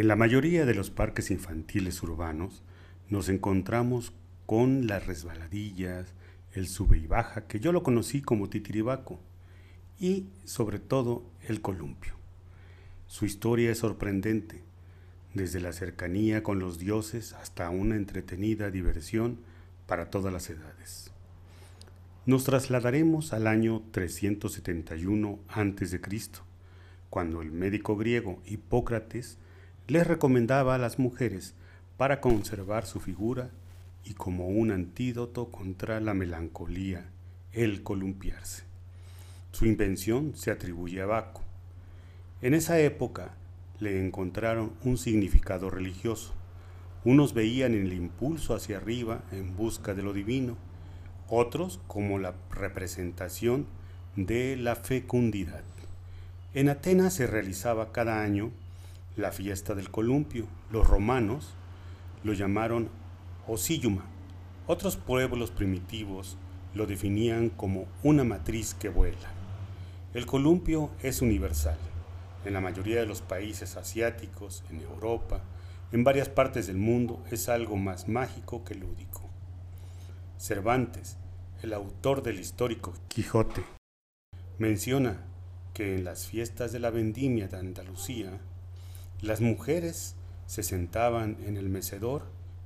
En la mayoría de los parques infantiles urbanos nos encontramos con las resbaladillas, el sube y baja, que yo lo conocí como titiribaco, y sobre todo el columpio. Su historia es sorprendente, desde la cercanía con los dioses hasta una entretenida diversión para todas las edades. Nos trasladaremos al año 371 a.C., cuando el médico griego Hipócrates les recomendaba a las mujeres para conservar su figura y como un antídoto contra la melancolía, el columpiarse. Su invención se atribuye a Baco. En esa época le encontraron un significado religioso. Unos veían el impulso hacia arriba en busca de lo divino, otros como la representación de la fecundidad. En Atenas se realizaba cada año la fiesta del columpio. Los romanos lo llamaron Osilluma. Otros pueblos primitivos lo definían como una matriz que vuela. El columpio es universal. En la mayoría de los países asiáticos, en Europa, en varias partes del mundo, es algo más mágico que lúdico. Cervantes, el autor del histórico Quijote, menciona que en las fiestas de la vendimia de Andalucía, las mujeres se sentaban en el mecedor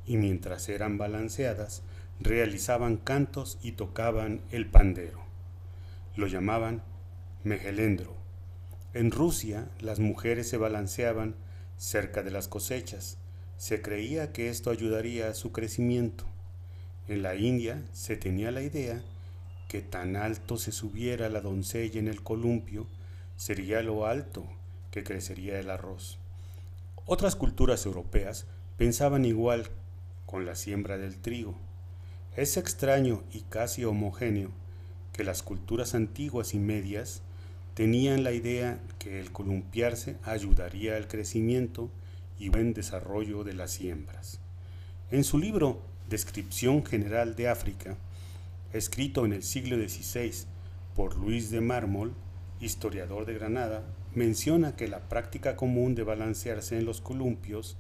y mientras eran balanceadas realizaban cantos y tocaban el pandero. Lo llamaban megelendro. En Rusia las mujeres se balanceaban cerca de las cosechas. Se creía que esto ayudaría a su crecimiento. En la India se tenía la idea que tan alto se subiera la doncella en el columpio, sería lo alto que crecería el arroz. Otras culturas europeas pensaban igual con la siembra del trigo. Es extraño y casi homogéneo que las culturas antiguas y medias tenían la idea que el columpiarse ayudaría al crecimiento y buen desarrollo de las siembras. En su libro Descripción General de África, escrito en el siglo XVI por Luis de Mármol, historiador de Granada, menciona que la práctica común de balancearse en los columpios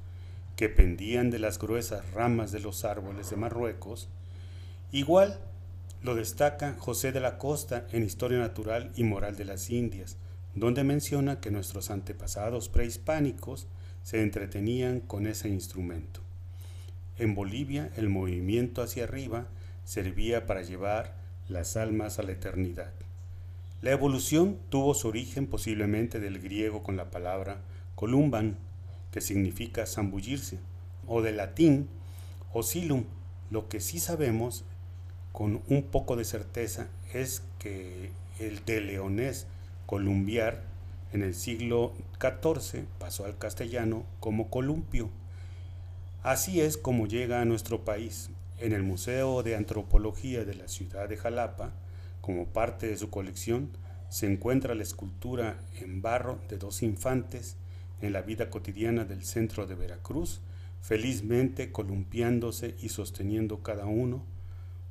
que pendían de las gruesas ramas de los árboles de Marruecos, igual lo destaca José de la Costa en Historia Natural y Moral de las Indias, donde menciona que nuestros antepasados prehispánicos se entretenían con ese instrumento. En Bolivia el movimiento hacia arriba servía para llevar las almas a la eternidad. La evolución tuvo su origen posiblemente del griego con la palabra columban, que significa zambullirse, o del latín oscillum. Lo que sí sabemos con un poco de certeza es que el de leonés columbiar en el siglo XIV pasó al castellano como columpio. Así es como llega a nuestro país. En el Museo de Antropología de la ciudad de Jalapa, como parte de su colección, se encuentra la escultura en barro de dos infantes en la vida cotidiana del centro de Veracruz, felizmente columpiándose y sosteniendo cada uno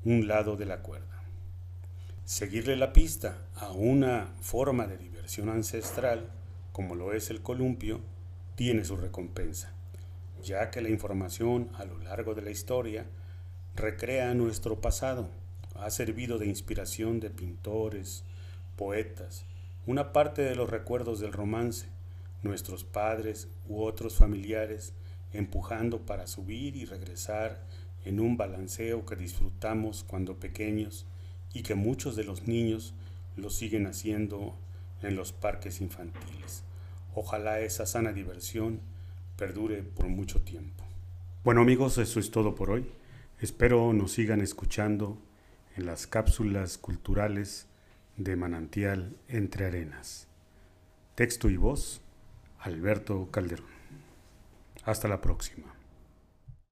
un lado de la cuerda. Seguirle la pista a una forma de diversión ancestral, como lo es el columpio, tiene su recompensa, ya que la información a lo largo de la historia recrea nuestro pasado, ha servido de inspiración de pintores, poetas, una parte de los recuerdos del romance, nuestros padres u otros familiares empujando para subir y regresar en un balanceo que disfrutamos cuando pequeños y que muchos de los niños lo siguen haciendo en los parques infantiles. Ojalá esa sana diversión perdure por mucho tiempo. Bueno amigos, eso es todo por hoy. Espero nos sigan escuchando en las cápsulas culturales de Manantial Entre Arenas. Texto y voz, Alberto Calderón. Hasta la próxima.